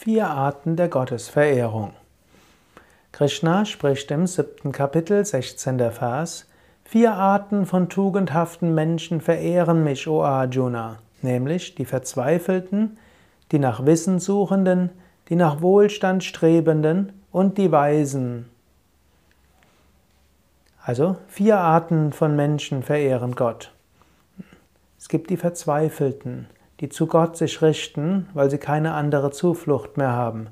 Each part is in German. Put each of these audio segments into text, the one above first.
Vier Arten der Gottesverehrung. Krishna spricht im siebten Kapitel, 16. Vers, Vier Arten von tugendhaften Menschen verehren mich, o Arjuna, nämlich die Verzweifelten, die nach Wissen suchenden, die nach Wohlstand strebenden und die Weisen. Also vier Arten von Menschen verehren Gott. Es gibt die Verzweifelten, die zu Gott sich richten, weil sie keine andere Zuflucht mehr haben.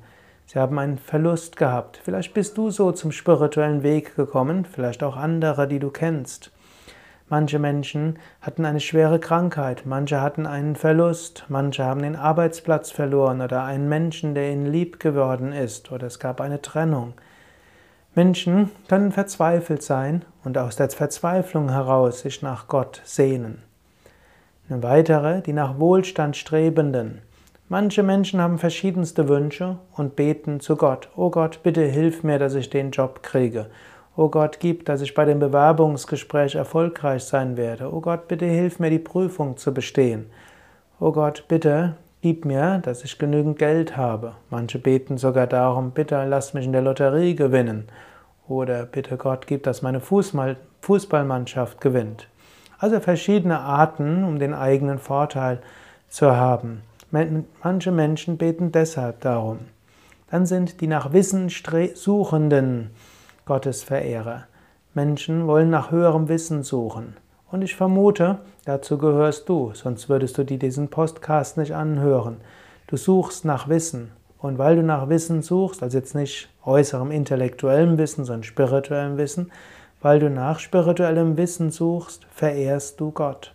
Sie haben einen Verlust gehabt. Vielleicht bist du so zum spirituellen Weg gekommen, vielleicht auch andere, die du kennst. Manche Menschen hatten eine schwere Krankheit, manche hatten einen Verlust, manche haben den Arbeitsplatz verloren oder einen Menschen, der ihnen lieb geworden ist, oder es gab eine Trennung. Menschen können verzweifelt sein und aus der Verzweiflung heraus sich nach Gott sehnen. Eine weitere, die nach Wohlstand strebenden. Manche Menschen haben verschiedenste Wünsche und beten zu Gott. Oh Gott, bitte hilf mir, dass ich den Job kriege. Oh Gott, gib, dass ich bei dem Bewerbungsgespräch erfolgreich sein werde. Oh Gott, bitte hilf mir, die Prüfung zu bestehen. Oh Gott, bitte gib mir, dass ich genügend Geld habe. Manche beten sogar darum, bitte lass mich in der Lotterie gewinnen. Oder bitte Gott, gib, dass meine Fußballmannschaft gewinnt. Also verschiedene Arten, um den eigenen Vorteil zu haben. Manche Menschen beten deshalb darum. Dann sind die nach Wissen suchenden Gottesverehrer. Menschen wollen nach höherem Wissen suchen. Und ich vermute, dazu gehörst du, sonst würdest du dir diesen Podcast nicht anhören. Du suchst nach Wissen. Und weil du nach Wissen suchst, also jetzt nicht äußerem intellektuellem Wissen, sondern spirituellem Wissen, weil du nach spirituellem Wissen suchst, verehrst du Gott.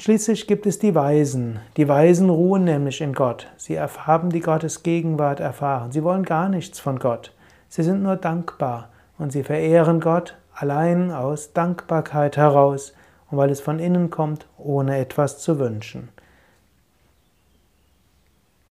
Schließlich gibt es die Weisen. Die Weisen ruhen nämlich in Gott. Sie haben die Gottes Gegenwart erfahren. Sie wollen gar nichts von Gott. Sie sind nur dankbar und sie verehren Gott allein aus Dankbarkeit heraus und weil es von innen kommt, ohne etwas zu wünschen.